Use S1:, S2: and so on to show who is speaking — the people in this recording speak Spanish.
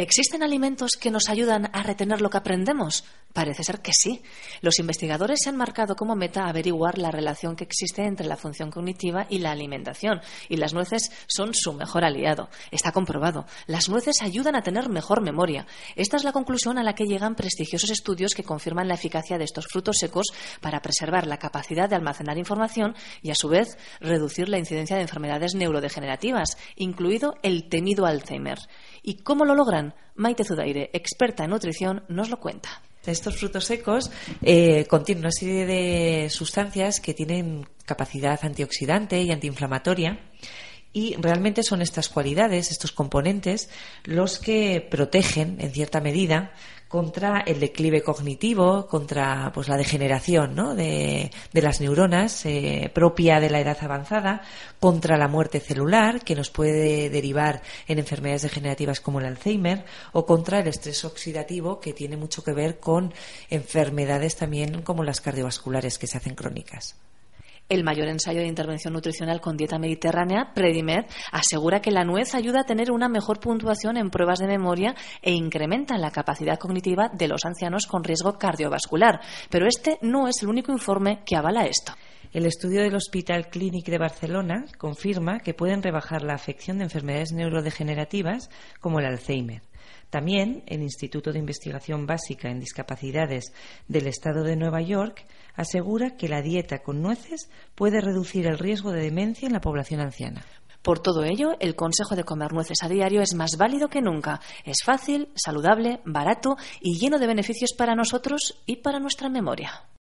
S1: ¿Existen alimentos que nos ayudan a retener lo que aprendemos? Parece ser que sí. Los investigadores se han marcado como meta averiguar la relación que existe entre la función cognitiva y la alimentación, y las nueces son su mejor aliado. Está comprobado. Las nueces ayudan a tener mejor memoria. Esta es la conclusión a la que llegan prestigiosos estudios que confirman la eficacia de estos frutos secos para preservar la capacidad de almacenar información y, a su vez, reducir la incidencia de enfermedades neurodegenerativas, incluido el temido Alzheimer. ¿Y cómo lo logran? Maite Zudaire, experta en nutrición, nos lo cuenta.
S2: Estos frutos secos eh, contienen una serie de sustancias que tienen capacidad antioxidante y antiinflamatoria y realmente son estas cualidades, estos componentes, los que protegen, en cierta medida, contra el declive cognitivo, contra pues la degeneración ¿no? de, las neuronas eh, propia de la edad avanzada, contra la muerte celular, que nos puede derivar en enfermedades degenerativas como el Alzheimer, o contra el estrés oxidativo, que tiene mucho que ver con enfermedades también como las cardiovasculares que se hacen crónicas.
S1: El mayor ensayo de intervención nutricional con dieta mediterránea, Predimed, asegura que la nuez ayuda a tener una mejor puntuación en pruebas de memoria e incrementa la capacidad cognitiva de los ancianos con riesgo cardiovascular. Pero este no es el único informe que avala esto.
S2: El estudio del Hospital Clínic de Barcelona confirma que pueden rebajar la afección de enfermedades neurodegenerativas como el Alzheimer. También el Instituto de Investigación Básica en Discapacidades del Estado de Nueva York asegura que la dieta con nueces puede reducir el riesgo de demencia en la población anciana.
S1: Por todo ello, el consejo de comer nueces a diario es más válido que nunca. Es fácil, saludable, barato y lleno de beneficios para nosotros y para nuestra memoria.